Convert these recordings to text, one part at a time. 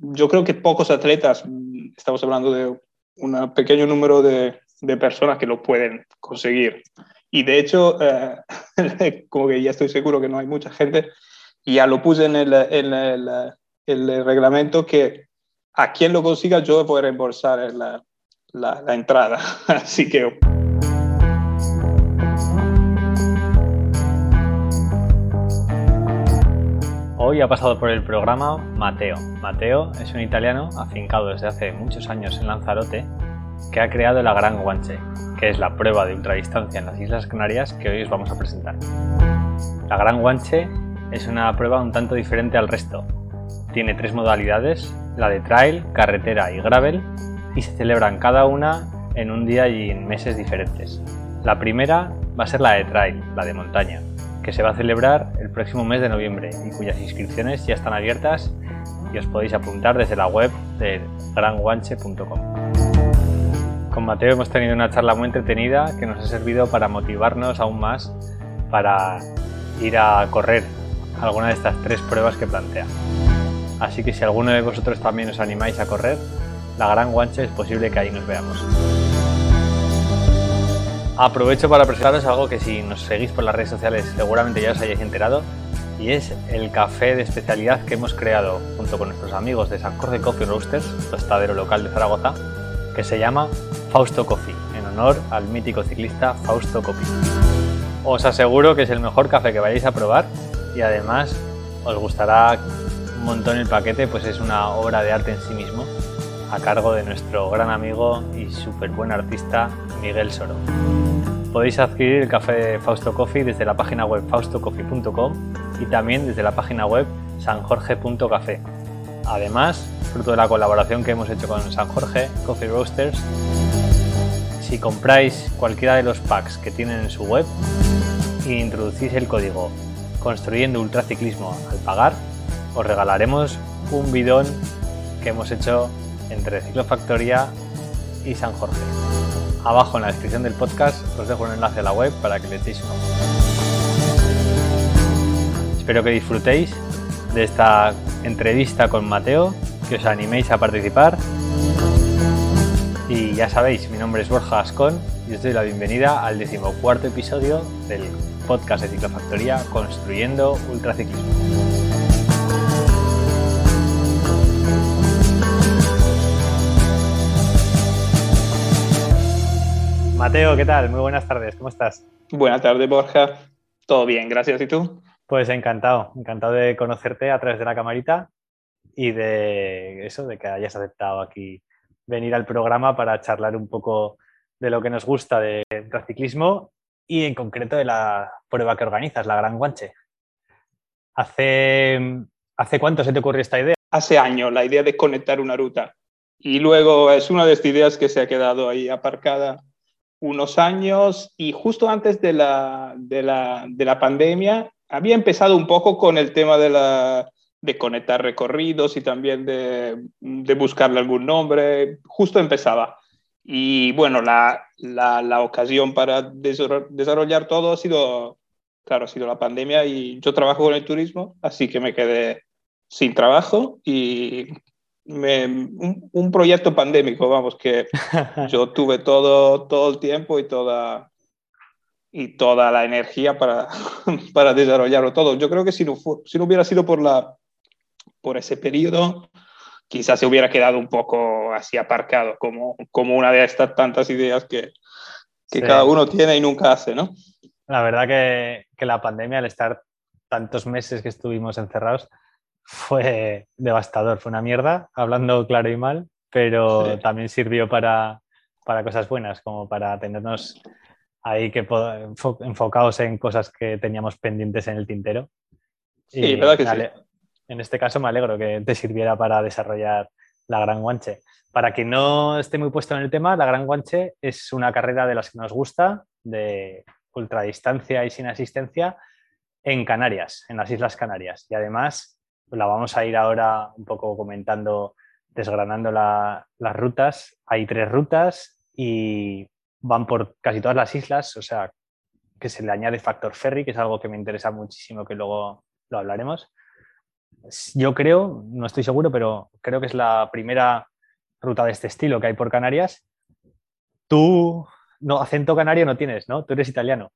yo creo que pocos atletas, estamos hablando de un pequeño número de, de, personas que lo pueden conseguir. Y de hecho, eh, como que ya estoy seguro que no hay mucha gente, y ya lo puse en el, en el, el reglamento que a quien lo consiga yo voy a reembolsar la, la, la entrada. Así que... Hoy ha pasado por el programa Mateo. Mateo es un italiano afincado desde hace muchos años en Lanzarote que ha creado la Gran Guanche, que es la prueba de ultradistancia en las Islas Canarias que hoy os vamos a presentar. La Gran Guanche es una prueba un tanto diferente al resto. Tiene tres modalidades, la de trail, carretera y gravel, y se celebran cada una en un día y en meses diferentes. La primera va a ser la de trail, la de montaña, se va a celebrar el próximo mes de noviembre y cuyas inscripciones ya están abiertas y os podéis apuntar desde la web de granguanche.com. Con Mateo hemos tenido una charla muy entretenida que nos ha servido para motivarnos aún más para ir a correr alguna de estas tres pruebas que plantea. Así que si alguno de vosotros también os animáis a correr, la Gran Guanche es posible que ahí nos veamos. Aprovecho para presentaros algo que si nos seguís por las redes sociales seguramente ya os hayáis enterado y es el café de especialidad que hemos creado junto con nuestros amigos de San Jorge Coffee Roasters, tostadero local de Zaragoza, que se llama Fausto Coffee, en honor al mítico ciclista Fausto Coffee. Os aseguro que es el mejor café que vayáis a probar y además os gustará un montón el paquete, pues es una obra de arte en sí mismo, a cargo de nuestro gran amigo y súper buen artista Miguel Soro. Podéis adquirir el café Fausto Coffee desde la página web faustocoffee.com y también desde la página web sanjorge.café. Además, fruto de la colaboración que hemos hecho con San Jorge Coffee Roasters, si compráis cualquiera de los packs que tienen en su web e introducís el código construyendo ultraciclismo al pagar, os regalaremos un bidón que hemos hecho entre Ciclofactoría y San Jorge. Abajo en la descripción del podcast os dejo un enlace a la web para que le echéis un ojo. Espero que disfrutéis de esta entrevista con Mateo, que os animéis a participar. Y ya sabéis, mi nombre es Borja Ascón y os doy la bienvenida al decimocuarto episodio del podcast de Ciclofactoría Construyendo Ultraciclismo. Mateo, ¿qué tal? Muy buenas tardes, ¿cómo estás? Buenas tardes, Borja. Todo bien, gracias. ¿Y tú? Pues encantado, encantado de conocerte a través de la camarita y de eso, de que hayas aceptado aquí venir al programa para charlar un poco de lo que nos gusta de ciclismo y en concreto de la prueba que organizas, la Gran Guanche. ¿Hace, ¿Hace cuánto se te ocurrió esta idea? Hace años, la idea de conectar una ruta. Y luego es una de estas ideas que se ha quedado ahí aparcada unos años y justo antes de la, de la, de la pandemia había empezado un poco con el tema de, la, de conectar recorridos y también de, de, buscarle algún nombre. Justo empezaba. Y bueno, la, la, la, ocasión para desarrollar todo ha sido, claro, ha sido la pandemia y yo trabajo con el turismo, así que me quedé sin trabajo y un, proyecto pandémico, vamos, que yo tuve todo, todo el tiempo y toda, y toda la energía para, para desarrollarlo todo. Yo creo que si no, si no hubiera sido por, la, por ese periodo, quizás se hubiera quedado un poco así aparcado, como, como una de estas tantas ideas que, que cada uno tiene y nunca hace, ¿no? La verdad que, que la pandemia, al estar tantos meses que estuvimos encerrados, fue devastador, fue una mierda, hablando claro y mal, pero también sirvió para, para, cosas buenas, como para tenernos ahí que enfocados en cosas que teníamos pendientes en el tintero. Sí, verdad que sí. En este caso me alegro que te sirviera para desarrollar la Gran Guanche. Para quien no esté muy puesto en el tema, la Gran Guanche es una carrera de las que nos gusta, de ultradistancia y sin asistencia, en Canarias, en las Islas Canarias. Y además la vamos a ir ahora un poco comentando, desgranando las rutas. Hay tres rutas y van por casi todas las islas, o sea, que se le añade factor ferry, que es algo que me interesa muchísimo, que luego lo hablaremos. yo creo, no estoy seguro, pero creo que es la primera ruta de este estilo que hay por Canarias. Tú, no, acento canario no tienes, ¿no? Tú eres italiano.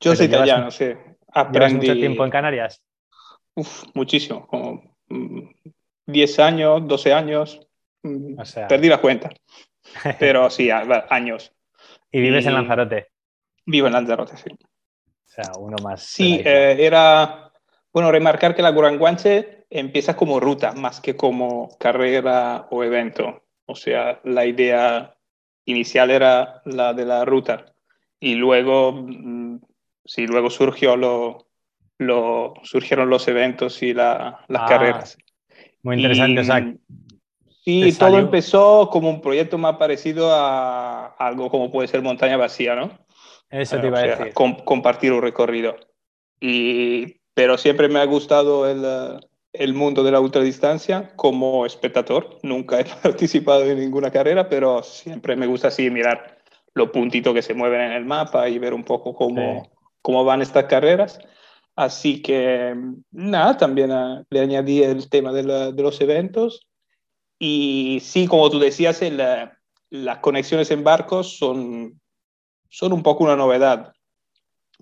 Yo soy italiano, sí. Aprendí... mucho tiempo en Canarias? Uf, muchísimo, como 10 mm, años, 12 años. Mm, perdí la cuenta. Pero sí, años. ¿Y vives en Lanzarote? Vivo en Lanzarote, sí. O sea, uno más. Sí, eh, era. Bueno, remarcar que la Guranguanche empieza como ruta más que como carrera o evento. O sea, la idea inicial era la de la ruta. Y luego, mm, sí, luego surgió lo, lo, surgieron los eventos y las ah, carreras. Muy interesante, Sí, todo empezó como un proyecto más parecido a algo como puede ser montaña vacía, ¿no? Eso te iba a decir. compartir un recorrido. Y, pero siempre me ha gustado el, el mundo de la ultradistancia como espectador. Nunca he participado en ninguna carrera, pero siempre me gusta así mirar los puntitos que se mueven en el mapa y ver un poco cómo, cómo van estas carreras. Así que nada, también ah, le añadí el tema de, de, los eventos. Y sí, como tú decías, las conexiones en barcos son, son un poco una novedad.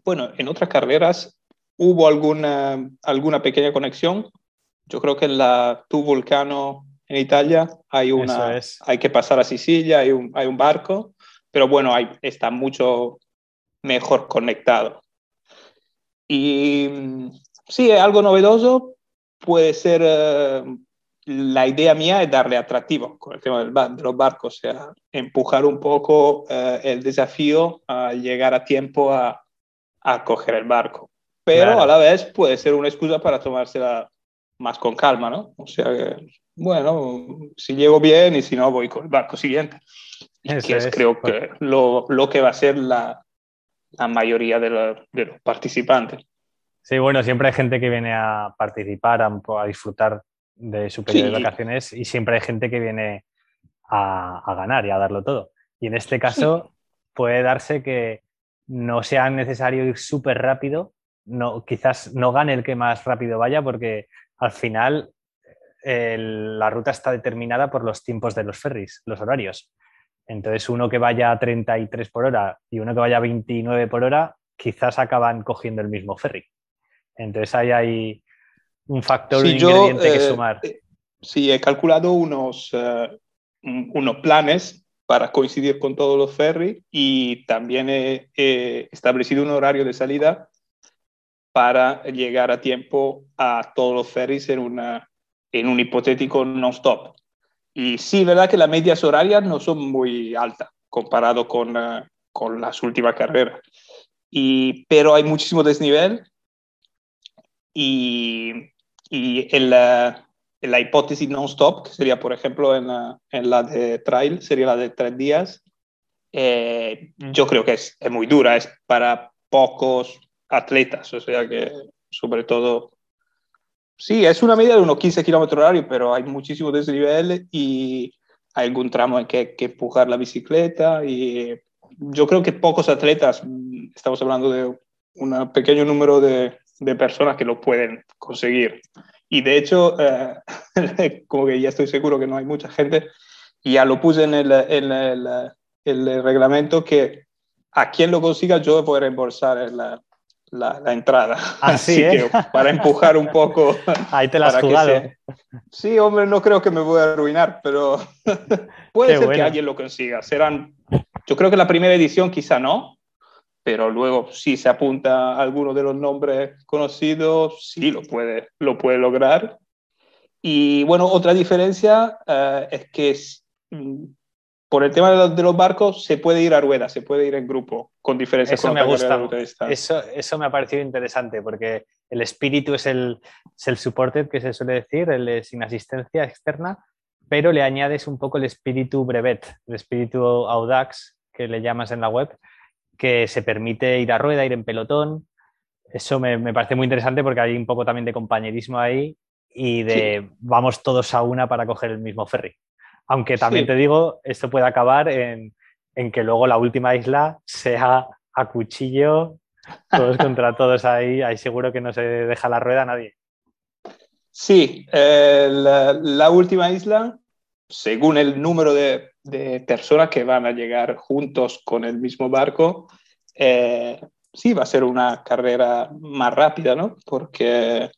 Bueno, en otras carreras hubo alguna, alguna pequeña conexión, yo creo que en la Tu Vulcano en Italia hay una, hay que pasar a Sicilia, hay un, hay un barco, pero bueno, hay, está mucho mejor conectado. Y sí, algo novedoso puede ser, eh, la idea mía es darle atractivo con el tema del, de los barcos, o sea, empujar un poco eh, el desafío a llegar a tiempo a, a coger el barco. Pero a la vez puede ser una excusa para tomársela más con calma, ¿no? O sea que, bueno, si llego bien y si no, voy con el barco siguiente. que es, creo que lo, lo, que va a ser la, la mayoría de, de, los participantes. Sí, bueno, siempre hay gente que viene a participar, a, a disfrutar de su periodo de vacaciones y siempre hay gente que viene a, a, ganar y a darlo todo. Y en este caso puede darse que no sea necesario ir súper rápido, no, quizás no gane el que más rápido vaya porque al final la ruta está determinada por los tiempos de los ferries, los horarios. Entonces, uno que vaya a 33 por hora y uno que vaya a 29 por hora, quizás acaban cogiendo el mismo ferry. Entonces, ahí hay un factor, un ingrediente que eh, sumar. Eh, sí, he calculado unos, eh, unos planes para coincidir con todos los ferries y también he establecido un horario de salida para llegar a tiempo a todos los ferries en, una, en un hipotético non-stop. Y sí, verdad que las medias horarias no son muy altas comparado con, uh, con las últimas carreras. Y, pero hay muchísimo desnivel y, y la, la hipótesis non-stop, que sería, por ejemplo, en la, en la, de trail, sería la de tres días, eh, yo creo que es, es muy dura, es para pocos atletas, o sea que sobre todo, sí, es una media de unos 15 kilómetros horarios, pero hay muchísimo desnivel y hay algún tramo en que hay que empujar la bicicleta y yo creo que pocos atletas, estamos hablando de un pequeño número de, de, personas que lo pueden conseguir. Y de hecho, eh, como que ya estoy seguro que no hay mucha gente, ya lo puse en el, en el, el reglamento que a quien lo consiga yo voy a reembolsar la, la, entrada. Ah, Así, ¿eh? que para empujar un poco. Ahí te la has jugado. Sí, hombre, no creo que me voy a arruinar, pero puede ser que alguien lo consiga. Serán, yo creo que la primera edición quizá no, pero luego si se apunta a alguno de los nombres conocidos, sí lo puede, lo puede lograr. Y bueno, otra diferencia eh, es que mm, por el tema de los, barcos se puede ir a ruedas, se puede ir en grupo, con diferencias. Eso me gusta. Eso, eso me ha parecido interesante, porque el espíritu es el, es el supported, que se suele decir, el sin asistencia externa, pero le añades un poco el espíritu brevet, el espíritu audax, que le llamas en la web, que se permite ir a rueda, ir en pelotón. Eso me, me parece muy interesante porque hay un poco también de compañerismo ahí y de vamos todos a una para coger el mismo ferry. Aunque también te digo, esto puede acabar en, que luego la última isla sea a cuchillo, todos contra todos ahí, ahí seguro que no se deja la rueda a nadie. Sí, eh, la, última isla, según el número de, personas que van a llegar juntos con el mismo barco, eh, sí va a ser una carrera más rápida, ¿no? Porque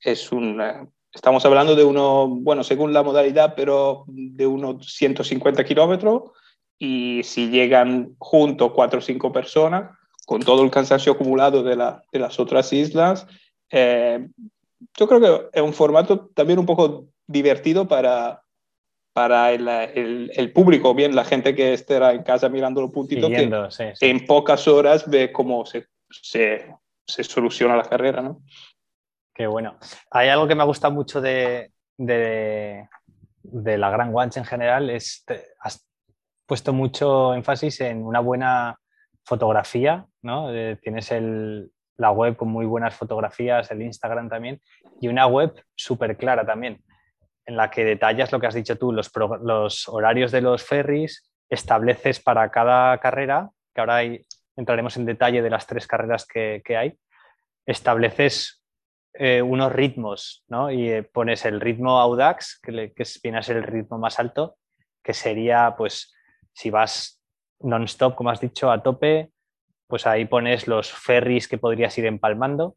es un, estamos hablando de uno, bueno, según la modalidad, pero de unos 150 kilómetros y si llegan juntos cuatro o cinco personas, con todo el cansancio acumulado de, la, de las otras islas, eh, yo creo que es un formato también un poco divertido para, para el, el, público, bien la gente que estará en casa mirando los puntitos, que en pocas horas ve cómo se, se, se, soluciona la carrera, ¿no? Qué bueno. Hay algo que me gusta mucho de, la Gran Guanche en general, es, has puesto mucho énfasis en una buena fotografía, ¿no? Eh, tienes la web con muy buenas fotografías, el Instagram también, y una web súper clara también, en la que detallas lo que has dicho tú, los horarios de los ferries, estableces para cada carrera, que ahora entraremos en detalle de las tres carreras que, hay, estableces eh, unos ritmos, ¿no? Y eh, pones el ritmo Audax, que, le, que ser el ritmo más alto, que sería, pues, si vas non-stop, como has dicho, a tope, pues ahí pones los ferries que podrías ir empalmando.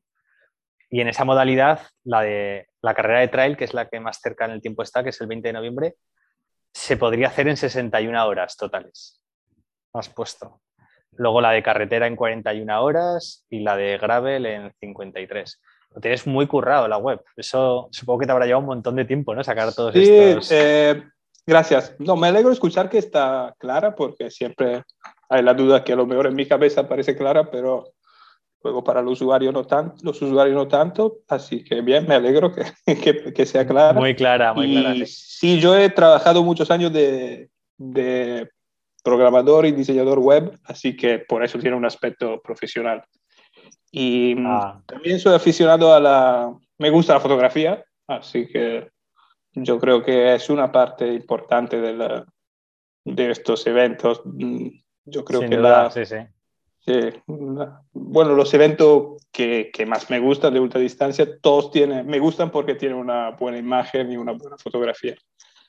Y en esa modalidad, la de la carrera de trail, que es la que más cerca en el tiempo está, que es el 20 de noviembre, se podría hacer en 61 horas totales. Has puesto. Luego la de carretera en 41 horas y la de gravel en 53. Lo tienes muy currado la web. Eso supongo que te habrá llevado un montón de tiempo, ¿no? Sacar todos sí, estos. Eh, gracias. No, me alegro escuchar que está clara porque siempre hay la duda que a lo mejor en mi cabeza parece clara, pero luego para el usuario no tan, los usuarios no tanto, así que bien, me alegro que, que, sea clara. Muy clara, muy clara. Sí. yo he trabajado muchos años de, de, programador y diseñador web, así que por eso tiene un aspecto profesional. Y ah. también soy aficionado a la... Me gusta la fotografía, así que yo creo que es una parte importante de, la, de estos eventos. Yo creo que la, sí, sí. bueno, los eventos que, que, más me gustan de ultradistancia, todos tienen, me gustan porque tienen una buena imagen y una buena fotografía.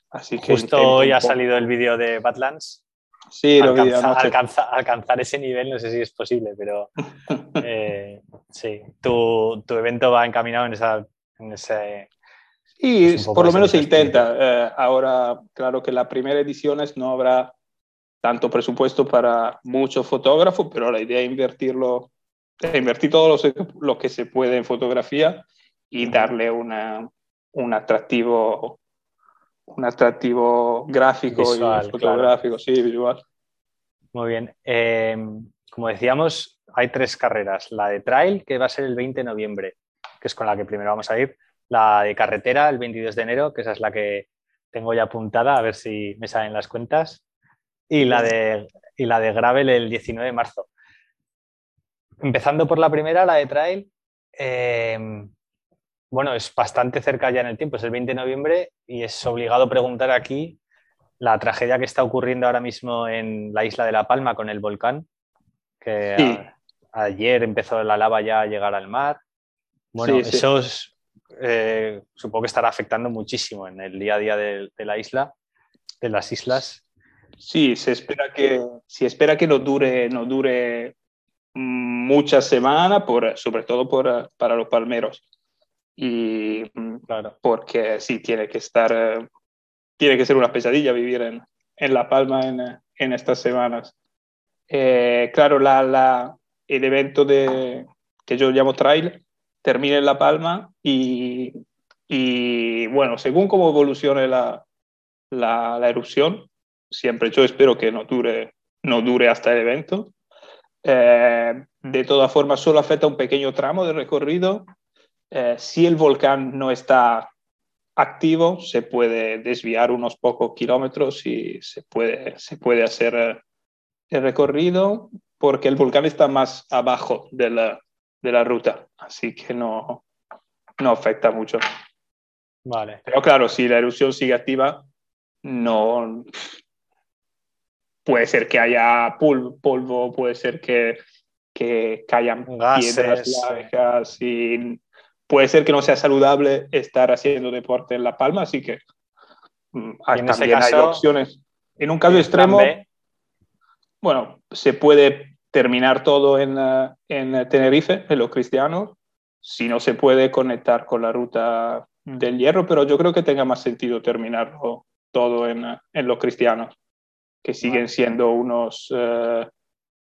Así que Justo hoy ha salido el vídeo de Badlands. Sí, lo alcanza, alcanzar ese nivel no sé si es posible, pero eh, sí, tu, tu, evento va encaminado en, esa, en ese... Y por lo menos se intenta. Eh, ahora, claro que la primera edición es, no habrá tanto presupuesto para muchos fotógrafos, pero la idea es invertirlo, invertir todo lo, que se puede en fotografía y darle una, un atractivo un atractivo gráfico y fotográfico, sí, visual. Muy bien. Eh, como decíamos, hay tres carreras. La de trail, que va a ser el 20 de noviembre, que es con la que primero vamos a ir. La de carretera, el 22 de enero, que esa es la que tengo ya apuntada, a ver si me salen las cuentas y la de, y la de Gravel el 19 de marzo. Empezando por la primera, la de Trail, eh, bueno, es bastante cerca ya en el tiempo, es el 20 de noviembre y es obligado preguntar aquí la tragedia que está ocurriendo ahora mismo en la isla de La Palma con el volcán, que ayer empezó la lava ya a llegar al mar. Bueno, eso eh, supongo que estará afectando muchísimo en el día a día de, de la isla, de las islas. Sí, se espera que, se espera que no dure, no dure muchas semanas, por, sobre todo por, para los palmeros. Y claro. porque sí, tiene que estar, tiene que ser una pesadilla vivir en, en La Palma en, en estas semanas. Eh, claro, la, la, el evento de, que yo llamo trail termina en La Palma y, y bueno, según cómo evolucione la, la, la erupción, siempre yo espero que no dure, no dure hasta el evento. Eh, de todas formas, solo afecta un pequeño tramo de recorrido. Eh, si el volcán no está activo, se puede desviar unos pocos kilómetros y se puede, se puede hacer eh, el recorrido porque el volcán está más abajo de la, de la ruta, así que no, no afecta mucho. Vale. Pero claro, si la erupción sigue activa, no, puede ser que haya polvo, puede ser que, que caigan piedras largas y puede ser que no sea saludable estar haciendo deporte en La Palma, así que mm, también hay opciones. En un caso extremo, bueno, se puede terminar todo en, eh, en Tenerife, en los cristianos, si no se puede conectar con la ruta del hierro, pero yo creo que tenga más sentido terminarlo todo en, en los cristianos, que siguen siendo unos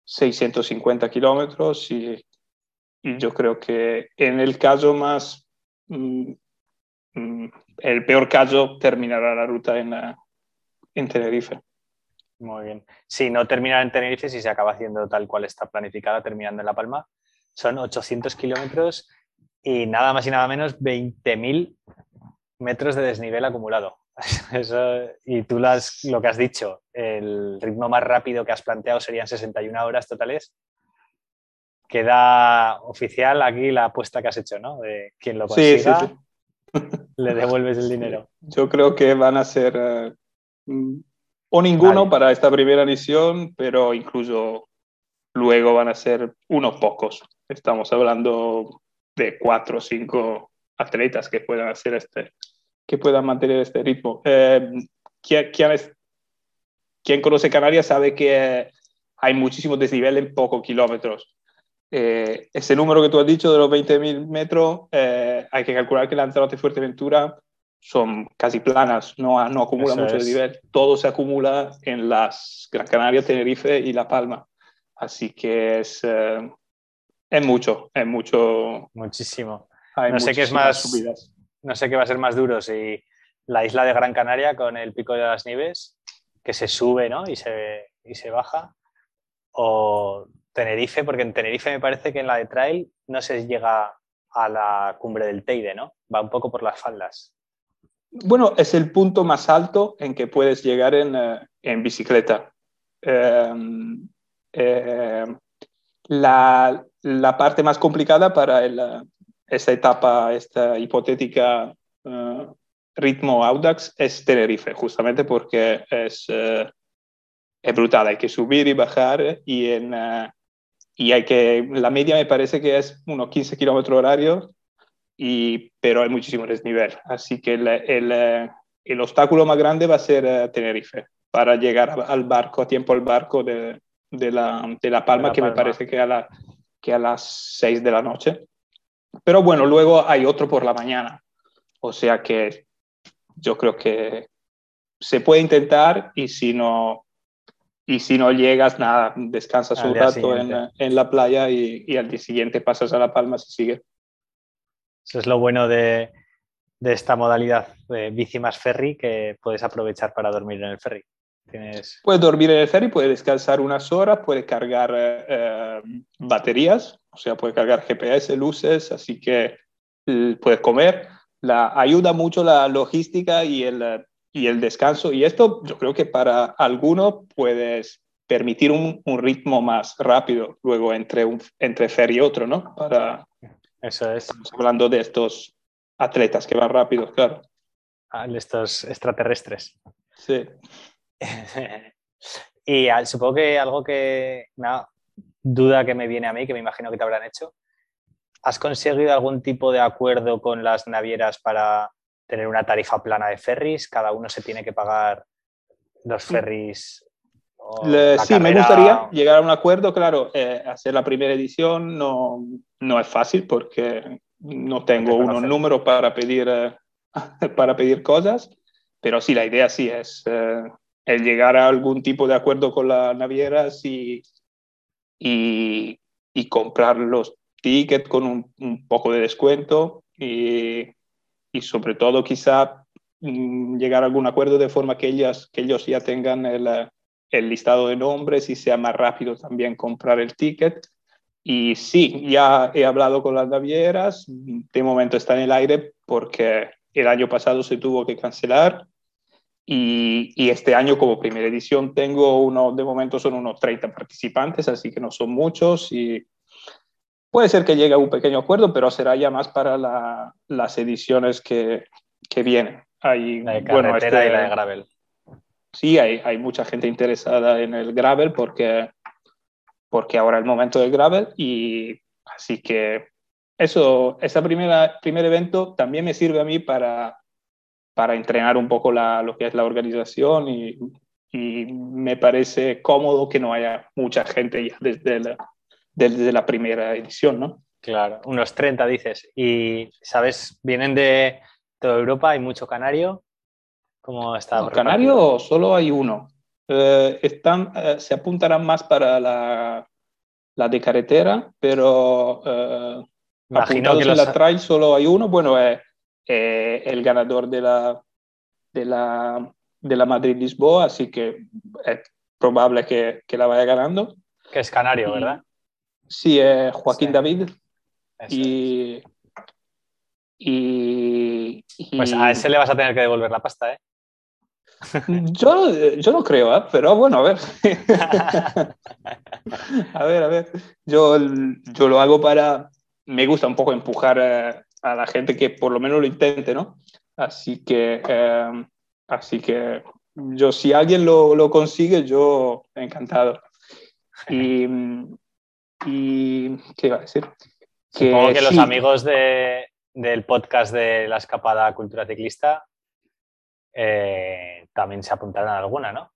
650 kilómetros y, yo creo que en el caso más, mm, mm, el peor caso, terminará la ruta en, en Tenerife. Muy bien. Si no termina en Tenerife, si se acaba haciendo tal cual está planificada, terminando en La Palma, son 800 kilómetros y nada más y nada menos 20.000 metros de desnivel acumulado. y tú lo que has dicho, el ritmo más rápido que has planteado serían 61 horas totales. Queda oficial aquí la apuesta que has hecho, ¿no? De quien lo consiga, le devuelves el dinero. Yo creo que van a ser eh, o ninguno para esta primera edición, pero incluso luego van a ser unos pocos. Estamos hablando de cuatro o cinco atletas que puedan hacer este, que puedan mantener este ritmo. Eh, ¿quién, quién, conoce Canarias sabe que hay muchísimo desnivel en pocos kilómetros. Eh, ese número que tú has dicho de los 20.000 metros, eh, hay que calcular que Lanzarote y Fuerteventura son casi planas, no, no acumula mucho desnivel. Todo se acumula en las Gran Canaria, Tenerife y La Palma. Así que es, es mucho, es mucho. Muchísimo. no sé qué es más. Subidas no sé qué va a ser más duro, si la isla de Gran Canaria con el pico de las nieves, que se sube ¿no? y, se, y se baja, o Tenerife, porque en Tenerife me parece que en la de trail no se llega a la cumbre del Teide, ¿no? Va un poco por las faldas. Bueno, es el punto más alto en que puedes llegar en, eh, bicicleta. Em, em, la, parte más complicada para el, esta etapa, esta hipotética eh, ritmo Audax es Tenerife, justamente porque es, eh, es brutal, hay que subir y bajar y, en, eh, y hay que, la media me parece que es unos 15 kilómetros horarios, y, pero hay muchísimo desnivel, así que el, el, el obstáculo más grande va a ser Tenerife, para llegar al barco, a tiempo al barco de, de, la, de la, Palma, que me parece que a, la, que a las 6 de la noche. Pero bueno, luego hay otro por la mañana. O sea que yo creo que se puede intentar y si no, y si no llegas, nada, descansas un rato en, en, la playa y, y, al día siguiente pasas a La Palma si sigue. Eso es lo bueno de, de esta modalidad de bici más ferry que puedes aprovechar para dormir en el ferry. Tienes... Puedes dormir en el ferry, puedes descansar unas horas, puedes cargar eh, baterías, o sea, puedes cargar GPS, luces, así que eh, puedes comer. La, ayuda mucho la logística y el, y el descanso. Y esto yo creo que para algunos puedes permitir un, un ritmo más rápido luego entre, un, entre ferry y otro, ¿no? Para, Eso es. Estamos hablando de estos atletas que van rápido, claro. Ah, de estos extraterrestres. Sí. y supongo que algo que, una duda que me viene a mí, que me imagino que te habrán hecho, ¿has conseguido algún tipo de acuerdo con las navieras para tener una tarifa plana de ferries? ¿Cada uno se tiene que pagar los ferries? sí, me gustaría llegar a un acuerdo, claro, eh, hacer la primera edición no, no es fácil porque no tengo unos números para pedir, eh, para pedir cosas, pero sí, la idea sí es eh, el llegar a algún tipo de acuerdo con las navieras y, y, y comprar los tickets con un, poco de descuento y, y, sobre todo quizá mm, llegar a algún acuerdo de forma que, ellas, que ellos ya tengan el, el listado de nombres y sea más rápido también comprar el ticket. Y sí, ya he hablado con las navieras, de momento está en el aire porque el año pasado se tuvo que cancelar y, este año como primera edición tengo uno, de momento son unos 30 participantes, así que no son muchos y puede ser que llegue a un pequeño acuerdo, pero será ya más para las ediciones que, que vienen. Hay, la de bueno, este, y la de gravel. Sí, hay, hay, mucha gente interesada en el gravel porque, porque ahora es el momento del gravel y así que eso, ese primer evento también me sirve a mí para, para entrenar un poco la, lo que es la organización y, y, me parece cómodo que no haya mucha gente ya desde la, desde la primera edición, ¿no? Claro, unos 30 dices. Y, ¿sabes? Vienen de toda Europa, hay mucho canario. ¿Cómo está? No, canario solo hay uno. Eh, están, eh, se apuntarán más para la, la de carretera, pero eh, Imagino que en la trail solo hay uno. Bueno, es el ganador de la, de la, de la Madrid-Lisboa, así que es probable que, que, la vaya ganando. Que es canario, ¿verdad? Sí, es Joaquín David. Y, y, Pues a ese le vas a tener que devolver la pasta, ¿eh? Yo, yo no creo, ¿eh? pero bueno, a ver. a ver, a ver. Yo, yo lo hago para. Me gusta un poco empujar eh, a la gente que por lo menos lo intente, ¿no? Así que, eh, así que yo, si alguien lo, lo consigue, yo encantado. Y, y, ¿qué iba a decir? Supongo que los amigos de, del podcast de la escapada cultura ciclista eh, también se apuntaron a alguna, ¿no?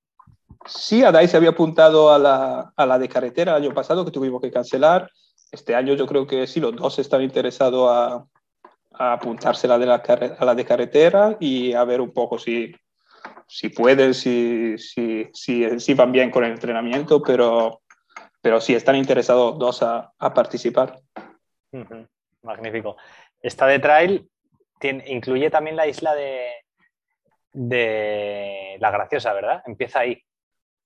Sí, Adai se había apuntado a la, a la de carretera el año pasado, que tuvimos que cancelar. Este año yo creo que sí, los dos están interesados a, a apuntarse a la, de la, a la de carretera y a ver un poco si, si pueden, si, si, si, si van bien con el entrenamiento, pero, pero sí están interesados dos a, a participar. Magnífico. Esta de trail incluye también la isla de, de La Graciosa, ¿verdad? Empieza ahí.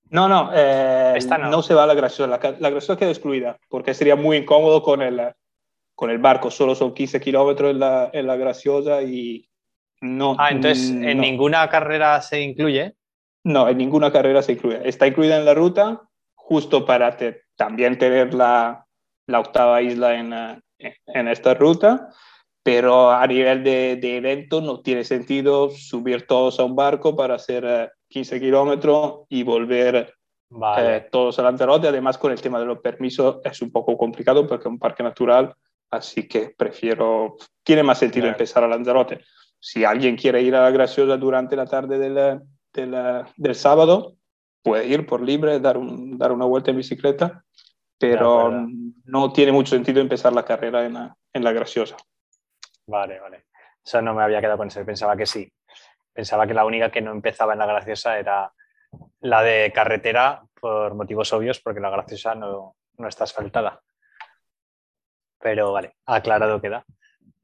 No, no, eh, no. se va a La Graciosa. La, la, Graciosa queda excluida porque sería muy incómodo con el, con el barco. Solo son 15 kilómetros en la, en la Graciosa y no. Ah, entonces en ninguna carrera se incluye. No, en ninguna carrera se incluye. Está incluida en la ruta justo para también tener la, la octava isla en, eh, en esta ruta, pero a nivel de, de, evento no tiene sentido subir todos a un barco para hacer 15 eh, kilómetros y volver eh, todos a Lanzarote. Además, con el tema de los permisos es un poco complicado porque es un parque natural, así que prefiero, tiene más sentido empezar a Lanzarote. Si alguien quiere ir a la Graciosa durante la tarde del, del, del sábado, puede ir por libre, dar, un, dar una vuelta en bicicleta pero no tiene mucho sentido empezar la carrera en la, en la graciosa. Vale, vale. Eso no me había quedado con eso, pensaba que sí. Pensaba que la única que no empezaba en la graciosa era la de carretera por motivos obvios, porque la graciosa no, no está asfaltada. Pero vale, aclarado queda.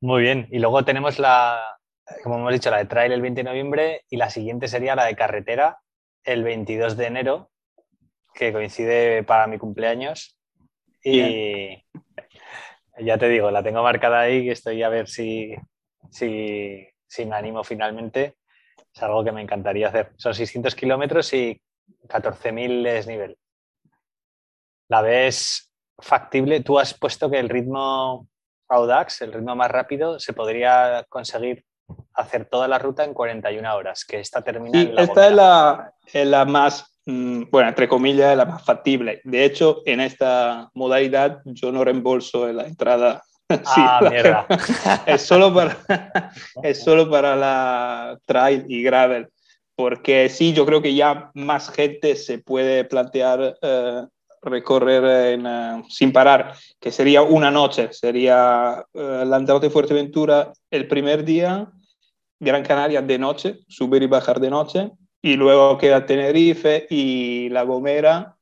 Muy bien. Y luego tenemos la, como hemos dicho, la de trail el 20 de noviembre y la siguiente sería la de carretera el 22 de enero, que coincide para mi cumpleaños. Y ya te digo, la tengo marcada ahí, que estoy a ver si, si, si me animo finalmente. Es algo que me encantaría hacer. Son 600 kilómetros y 14.000 desnivel. ¿La ves factible? Tú has puesto que el ritmo Audax, el ritmo más rápido, se podría conseguir hacer toda la ruta en 41 horas, que esta termina en la Esta es la, es la, más Mm, bueno, entre comillas, la más factible. De hecho, en esta modalidad yo no reembolso la entrada. Ah, mierda. es, solo para, es solo para la trail y gravel. Porque sí, yo creo que ya más gente se puede plantear eh, recorrer eh, sin parar, que sería una noche. Sería uh, Lanzarote Fuerteventura el primer día, Gran Canaria de noche, subir y bajar de noche, y luego queda Tenerife y La Gomera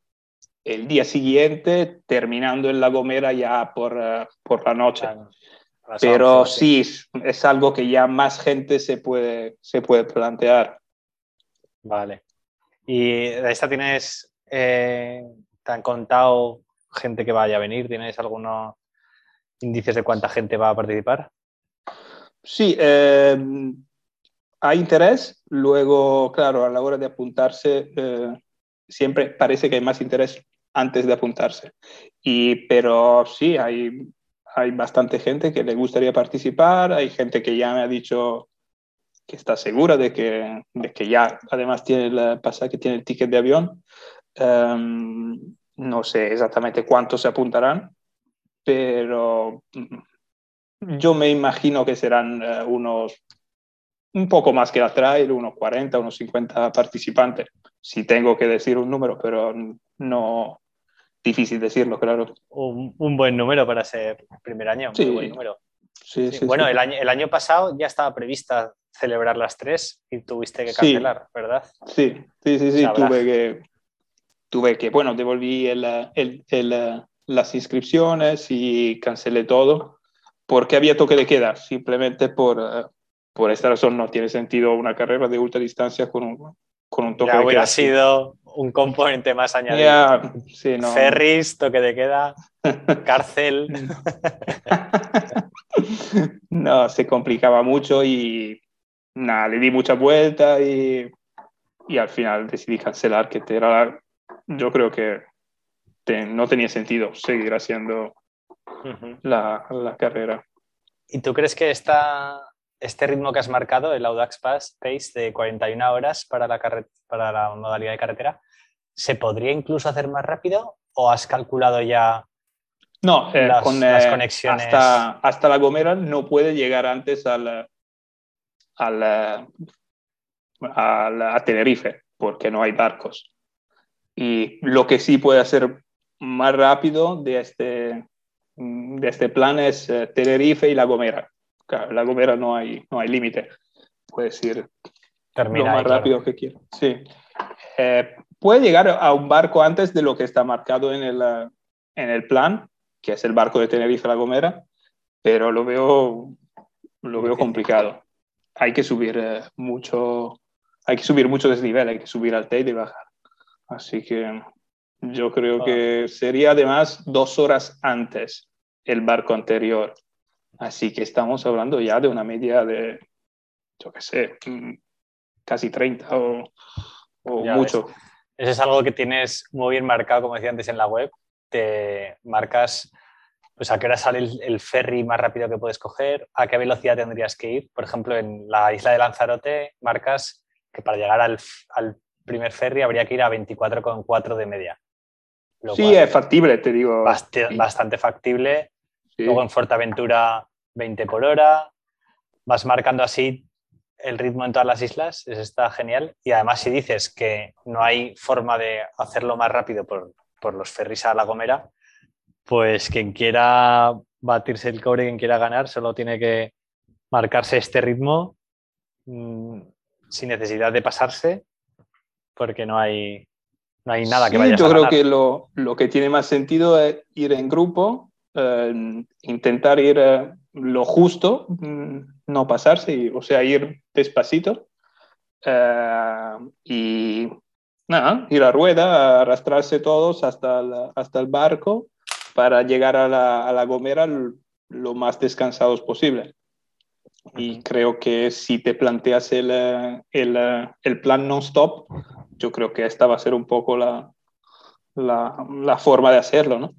el día siguiente, terminando en La Gomera ya por, uh, por la noche. Pero sí, es algo que ya más gente se puede, se puede plantear. Vale. ¿Y de esta tienes, eh, te han contado gente que vaya a venir? ¿Tienes algunos indicios de cuánta gente va a participar? Sí, eh, hay interés, luego, claro, a la hora de apuntarse, eh, siempre parece que hay más interés antes de apuntarse. Y, pero sí, hay, hay bastante gente que le gustaría participar, hay gente que ya me ha dicho que está segura de que, de que ya además tiene el pasaje, tiene el ticket de avión. Um, no sé exactamente cuántos se apuntarán, pero yo me imagino que serán eh, unos un poco más que la trail, unos 40, unos 50 participantes, si tengo que decir un número, pero no difícil decirlo, claro. Un, buen número para ser primer año, sí. buen número. Sí, sí, bueno, El, año, el año pasado ya estaba prevista celebrar las tres y tuviste que cancelar, ¿verdad? Sí, sí, sí, sí, tuve que, tuve que, bueno, devolví el, el, las inscripciones y cancelé todo porque había toque de queda, simplemente por, por esta razón no tiene sentido una carrera de ultradistancia con un, con un toque ya de hubiera queda. sido un componente más añadido. Ya, sí, no. Ferris, toque de queda, cárcel. no, se complicaba mucho y nada, le di mucha vuelta y, y al final decidí cancelar, que era, yo creo que te, no tenía sentido seguir haciendo la, la, carrera. ¿Y tú crees que esta, este ritmo que has marcado, el Audax Pass Pace de 41 horas para la, para la modalidad de carretera, ¿se podría incluso hacer más rápido o has calculado ya no, eh, las, con, las eh, conexiones? Hasta, hasta, La Gomera no puede llegar antes al, al, al, a Tenerife porque no hay barcos. Y lo que sí puede hacer más rápido de este, de este plan es eh, Tenerife y La Gomera. Claro, La Gomera no hay, no hay límite. Puedes ir Termina lo más ahí, claro. rápido que quieras. Sí. Eh, puede llegar a un barco antes de lo que está marcado en el, uh, en el plan, que es el barco de Tenerife La Gomera, pero lo veo, lo veo complicado. Hay que subir eh, mucho, hay que subir mucho desnivel, hay que subir al Teide y bajar. Así que yo creo Ah. que sería además dos horas antes el barco anterior. Así que estamos hablando ya de una media de, yo qué sé, mm, casi 30 o, o mucho. Eso es algo que tienes muy bien marcado, como decía antes en la web. Te marcas pues, a qué hora sale el, el ferry más rápido que puedes coger, a qué velocidad tendrías que ir. Por ejemplo, en la isla de Lanzarote marcas que para llegar al, al primer ferry habría que ir a 24,4 de media. Lo Sí, cual es factible, te digo. Sí. bastante factible. Sí. Luego en Fuerteventura 20 por hora. Vas marcando así el ritmo en todas las islas, eso está genial. Y además si dices que no hay forma de hacerlo más rápido por, por los ferries a La Gomera, pues quien quiera batirse el cobre, quien quiera ganar, solo tiene que marcarse este ritmo mm, sin necesidad de pasarse, porque no hay, no hay nada que Sí, vayas yo a creo ganar. que lo, lo que tiene más sentido es ir en grupo, eh, intentar ir eh, lo justo, mm, no pasarse, y- o sea, ir despacito eh, y nada, ir a rueda, arrastrarse todos hasta el, hasta el barco para llegar a la, a la Gomera lo más descansados posible. Y creo que si te planteas el, eh, el, el plan non-stop, yo creo que esta va a ser un poco la, la, la forma de hacerlo, ¿no?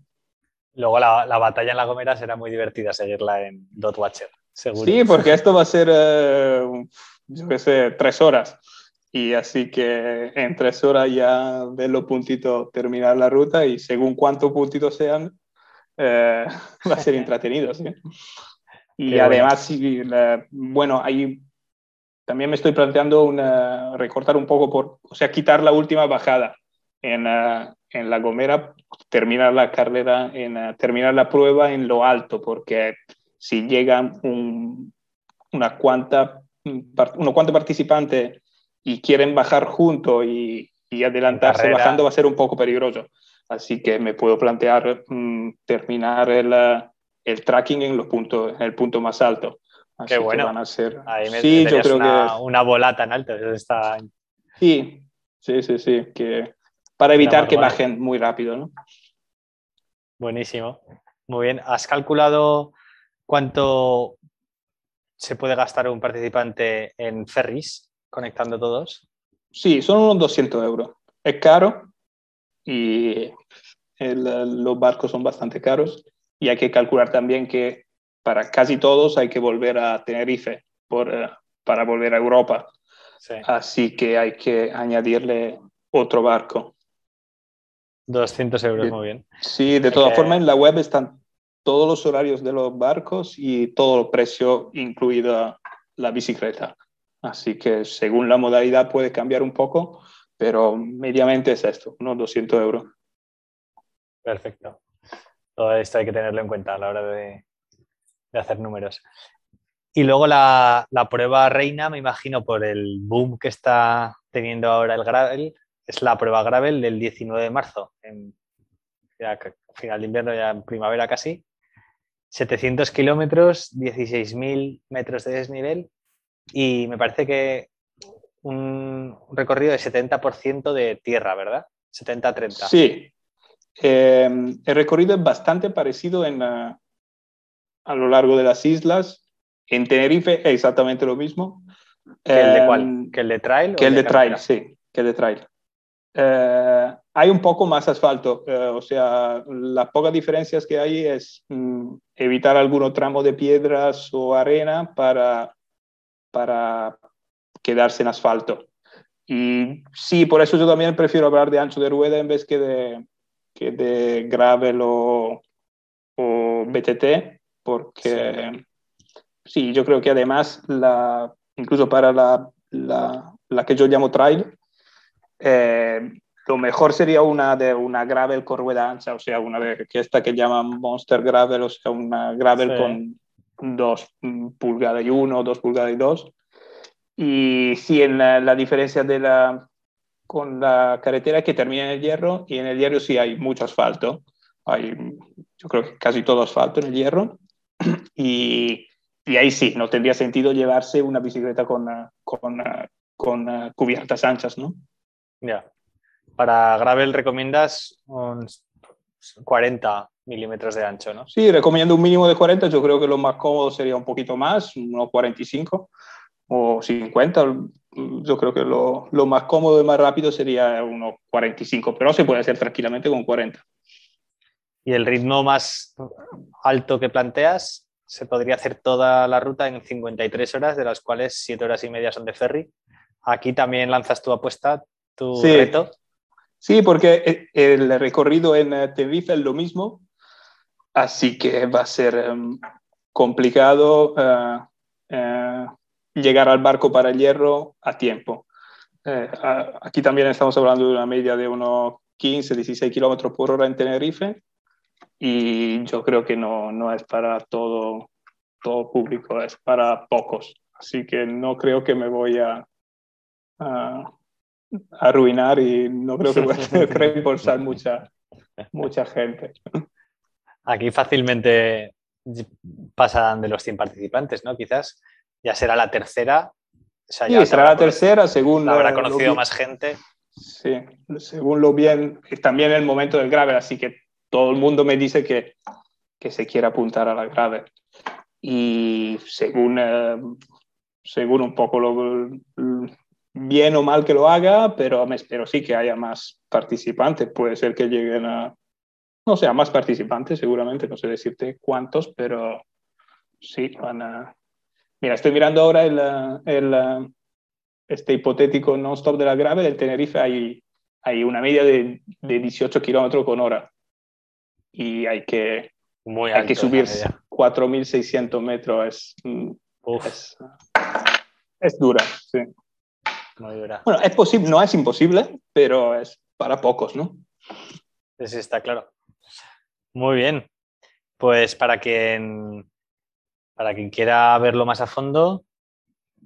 Luego la, la batalla en La Gomera será muy divertida seguirla en Dot Watcher, seguro. Sí, porque esto va a ser, eh, yo qué sé, tres horas. Y así que en tres horas ya ves los puntitos terminar la ruta y según cuántos puntitos sean, eh, va a ser entretenido, ¿sí? Y Qué además, sí, la- bueno, ahí también me estoy planteando una, recortar un poco, por, o sea, quitar la última bajada en, eh, en La Gomera, terminar la carrera, en, terminar la prueba en lo alto, porque si llegan un, una cuanta, unos cuantos participantes y quieren bajar juntos y, y adelantarse carrera. bajando, va a ser un poco peligroso. Así que me puedo plantear mm, terminar el, eh, el tracking en, los puntos, en el punto más alto. Así Qué que bueno. van a ser... Ahí me sí, yo creo una, que... una bolata en alto. Eso está... Sí, sí, sí, sí. Que para evitar que bajen muy rápido, ¿no? Buenísimo. Muy bien. ¿Has calculado cuánto se puede gastar un participante en ferries conectando todos? Sí, son unos 200 euros. Es caro y el- los barcos son bastante caros y hay que calcular también que para casi todos hay que volver a Tenerife por, eh, para volver a Europa. Sí. Así que hay que añadirle otro barco. 200 euros, muy bien. Sí, de todas que- formas en la web están todos los horarios de los barcos y todo el precio incluida la bicicleta. Así que según la modalidad puede cambiar un poco, pero mediamente es esto, unos 200 euros. Perfecto. Todo esto hay que tenerlo en cuenta a la hora de, hacer números. Y luego la, prueba reina, me imagino, por el boom que está teniendo ahora el gravel, es la prueba gravel del 19 de marzo, en final de invierno, ya en primavera casi. 700 kilómetros, 16.000 metros de desnivel y me parece que un recorrido de 70% de tierra, ¿verdad? 70-30. Sí. Em, el recorrido es bastante parecido en, a lo largo de las islas. En Tenerife es exactamente lo mismo. ¿Que el de cuál? Em, ¿Que el de trail? Que el de, trail, sí, que el de trail. Eh, hay un poco más asfalto, eh, o sea, las pocas diferencias que hay es mm, evitar algún tramo de piedras o arena para, para quedarse en asfalto. Y sí, por eso yo también prefiero hablar de ancho de rueda en vez que de, que de gravel o, o BTT, porque sí. yo creo que además, la, incluso para la, la, la que yo llamo trail, eh, lo mejor sería una de una gravel con rueda ancha, o sea, una de que esta que llaman Monster Gravel, o sea, una gravel con dos pulgadas y uno, dos pulgadas y dos. Y sí, en la, diferencia de la, con la carretera que termina en el hierro, y en el hierro sí hay mucho asfalto. Hay, yo creo que casi todo asfalto en el hierro. Y, y ahí sí, no tendría sentido llevarse una bicicleta con, con, con cubiertas anchas, ¿no? Ya. Para gravel recomiendas unos 40 milímetros de ancho, ¿no? Sí, recomiendo un mínimo de 40. Yo creo que lo más cómodo sería un poquito más, unos 45 o 50. Yo creo que lo, lo más cómodo y más rápido sería unos 45, pero se puede hacer tranquilamente con 40. ¿Y el ritmo más alto que planteas? Se podría hacer toda la ruta en 53 horas, de las cuales 7 horas y media son de ferry. Aquí también lanzas tu apuesta, tu sí. reto. Sí, porque el recorrido en eh, Tenerife es lo mismo, así que va a ser um, complicado uh, uh, llegar al barco para el hierro a tiempo. Uh, aquí también estamos hablando de una media de unos 15, 16 kilómetros por hora en Tenerife y yo creo que no, no es para todo, todo público, es para pocos. Así que no creo que me voy a, a arruinar y no creo que pueda reembolsar mucha, mucha gente. Aquí fácilmente pasan de los 100 participantes, ¿no? Quizás ya será la tercera. O sea, sí, será la tercera, según... Habrá conocido más gente. Sí, según lo bien, también el momento del gravel, así que todo el mundo me dice que, que se quiere apuntar a la gravel. Y según, eh, según un poco lo, bien o mal que lo haga, pero me espero sí que haya más participantes. Puede ser que lleguen a, no sé, a más participantes, seguramente, no sé decirte cuántos, pero sí, van a... Mira, estoy mirando ahora el, el este hipotético non-stop de la grave del Tenerife, hay, hay una media de, de 18 kilómetros con hora. Y hay que, Muy hay que subir 4.600 metros. Es, es, es dura, sí. Bueno, es posible, no es imposible, pero es para pocos, ¿no? Sí, está claro. Muy bien. Pues para quien, para quien quiera verlo más a fondo,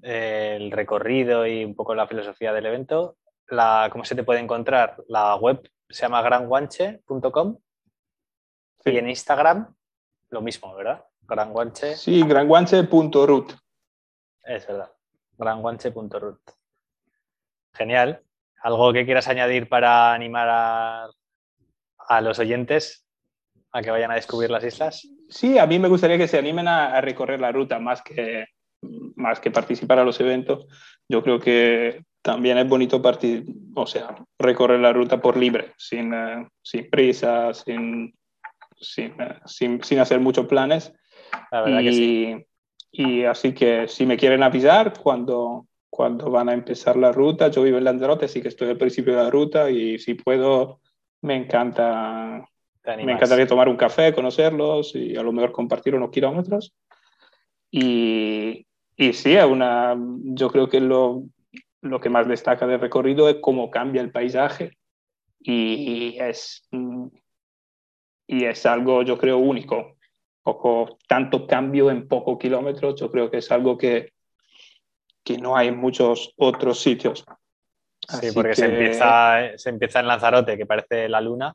el recorrido y un poco la filosofía del evento, la, ¿cómo se te puede encontrar? La web se llama granguanche.com y en Instagram lo mismo, ¿verdad? Granguanche. Sí, granguanche.root. Es verdad, granguanche.root. Genial. ¿Algo que quieras añadir para animar a, los oyentes a que vayan a descubrir las islas? Sí, a mí me gustaría que se animen a, recorrer la ruta más que, más que participar a los eventos. Yo creo que también es bonito o sea, recorrer la ruta por libre, sin, uh, sin prisa, sin, sin, uh, sin, sin, hacer muchos planes. La verdad y, que sí. Y así que si me quieren avisar cuando, cuando van a empezar la ruta. Yo vivo en Lanzarote, así que estoy al principio de la ruta y si puedo, me encanta me encantaría tomar un café, conocerlos y a lo mejor compartir unos kilómetros. Y, y sí, una, yo creo que lo, lo que más destaca del recorrido es cómo cambia el paisaje y es, y es algo, yo creo, único. Poco, tanto cambio en pocos kilómetros, yo creo que es algo que, que no hay en muchos otros sitios. Sí, porque se, empieza, se empieza en Lanzarote, que parece la luna,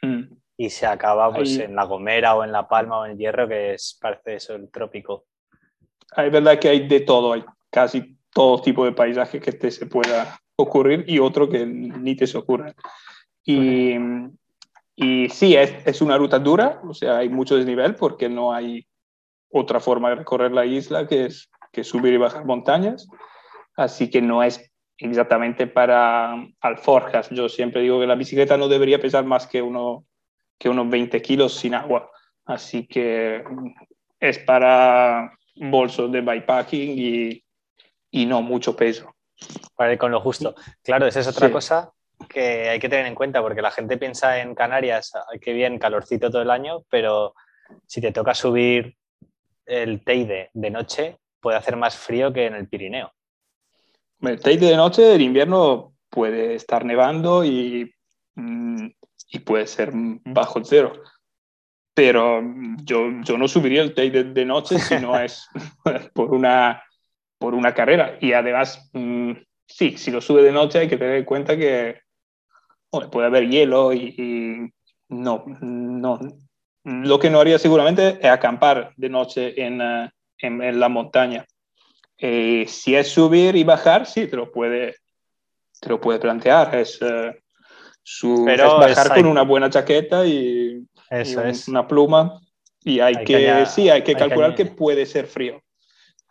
mm. y se acaba pues, en La Gomera o en La Palma o en Hierro, que es, parece eso, el trópico. Es verdad que hay de todo, hay casi todo tipo de paisaje que te se pueda ocurrir y otro que ni te se ocurra. Y, y sí, es, es, una ruta dura, o sea, hay mucho desnivel porque no hay otra forma de recorrer la isla que es que subir y bajar montañas, así que no es exactamente para alforjas. Yo siempre digo que la bicicleta no debería pesar más que, uno, que unos 20 kilos sin agua. Así que es para bolsos de bikepacking y, y no mucho peso. Para ir con lo justo. Claro, esa es otra cosa que hay que tener en cuenta porque la gente piensa en Canarias, que bien, calorcito todo el año, pero si te toca subir el Teide de noche, puede hacer más frío que en el Pirineo. El Teide de noche, el invierno puede estar nevando y, mm, y puede ser bajo cero. Pero yo, yo no subiría el Teide de noche si no es por una, por una carrera. Y además, mm, sí, si lo sube de noche hay que tener en cuenta que puede haber hielo y, no, no. Lo que no haría seguramente es acampar de noche en, eh, en, la montaña. Eh, si es subir y bajar, sí, te lo puede, te lo puede plantear. Es, eh, su, bajar con una buena chaqueta y, una pluma. Y hay, que, sí, hay que calcular que, puede ser frío.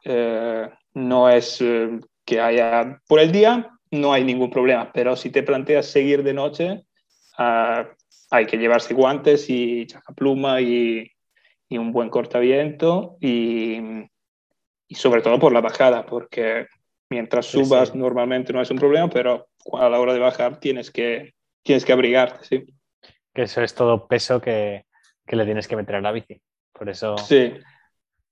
Eh, no es que haya por el día, no hay ningún problema, pero si te planteas seguir de noche, ah, hay que llevarse guantes y chacapluma y, y un buen cortaviento y, y, sobre todo por la bajada, porque mientras subas normalmente no es un problema, pero a la hora de bajar tienes que, tienes que abrigarte, sí. Que eso es todo peso que, que le tienes que meter a la bici. Por eso sí.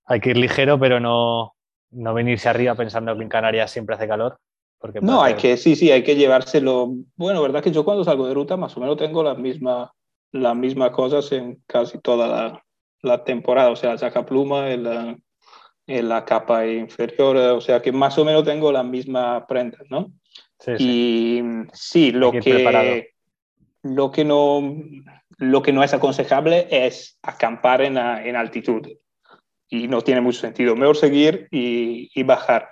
hay que ir ligero, pero no, no venirse arriba pensando que en Canarias siempre hace calor. Porque no, hay que, sí, sí, hay que llevárselo. Bueno, verdad que yo cuando salgo de ruta más o menos tengo las mismas las mismas cosas en casi toda la, la temporada, o sea, saca pluma en la, la, capa inferior, o sea que más o menos tengo la misma prenda, ¿no? Sí, y sí, lo que, lo, que no, lo que no es aconsejable es acampar en, en altitud y no tiene mucho sentido. Mejor seguir y, y bajar.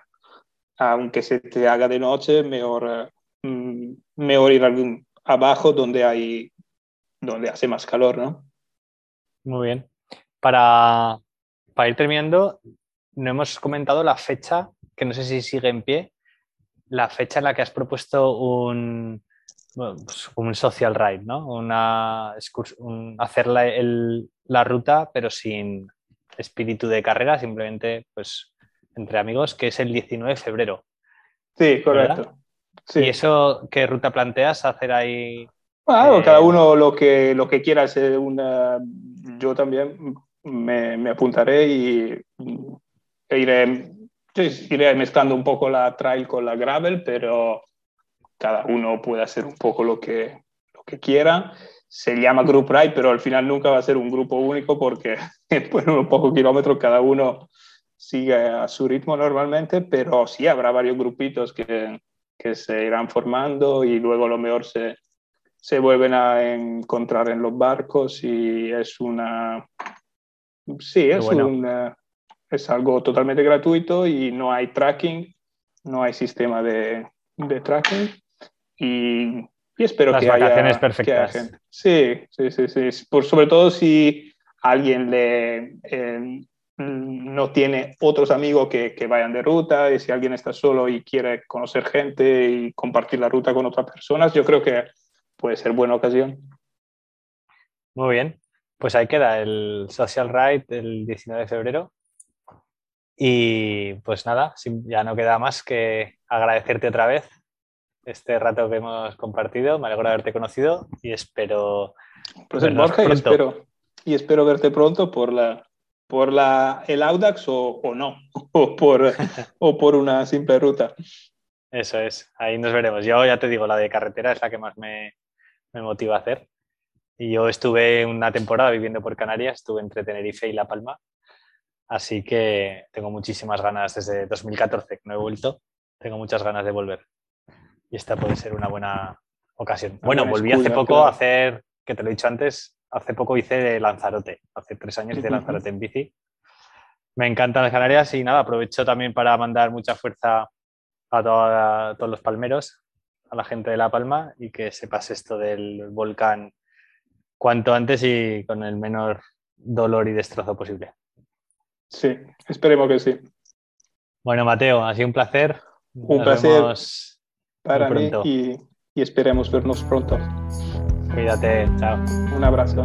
Aunque se te haga de noche, mejor, mm, mejor ir algún, abajo donde, hay, donde hace más calor, ¿no? Muy bien para, ir terminando, no hemos comentado la fecha, que no sé si sigue en pie, la fecha en la que has propuesto un, pues, un social ride, ¿no? Una, hacer la, ruta, pero sin espíritu de carrera, simplemente pues entre amigos, que es el 19 de febrero. Sí, correcto. ¿Y eso qué ruta planteas hacer ahí? Bueno, cada eh, uno lo que, lo que quiera. hacer una, yo también me, apuntaré y e iré, iré mezclando un poco la trail con la gravel, pero cada uno puede hacer un poco lo que, lo que quiera. Se llama Group Ride, pero al final nunca va a ser un grupo único porque después de unos pocos kilómetros cada uno sigue a su ritmo normalmente, pero sí habrá varios grupitos que, que se irán formando y luego a lo mejor se, se vuelven a encontrar en los barcos y es una, Sí, es, es algo totalmente gratuito y no hay tracking, no hay sistema de, de tracking y, y espero que, haya, perfectas. gente. Sí, sí, sí, sí. Por, sobre todo si alguien le, eh, no tiene otros amigos que, que, vayan de ruta y si alguien está solo y quiere conocer gente y compartir la ruta con otras personas, yo creo que puede ser buena ocasión. Muy bien, pues ahí queda el Social Ride el 19 de febrero. Y pues nada, ya no queda más que agradecerte otra vez este rato que hemos compartido. Me alegro de haberte conocido y espero Pues Borja, y espero, y espero verte pronto por la por la, el Audax o, no, o por, o por una simple ruta. Eso es, ahí nos veremos. Yo ya te digo, la de carretera es la que más me, me motiva a hacer. Y yo estuve una temporada viviendo por Canarias, estuve entre Tenerife y La Palma, así que tengo muchísimas ganas desde 2014 que no he vuelto, tengo muchas ganas de volver. Y esta puede ser una buena ocasión. Bueno, volví hace poco a hacer, que te lo he dicho antes, hace poco hice de Lanzarote, hace tres años hice Lanzarote en bici. Me encantan las Canarias y nada, aprovecho también para mandar mucha fuerza a, todos los palmeros, a la gente de La Palma y que sepas esto del volcán cuanto antes y con el menor dolor y destrozo posible. Sí, esperemos que sí. Bueno, Mateo, ha sido un placer. Un placer para mí y, y esperemos vernos pronto. Cuídate, chao. Un abrazo.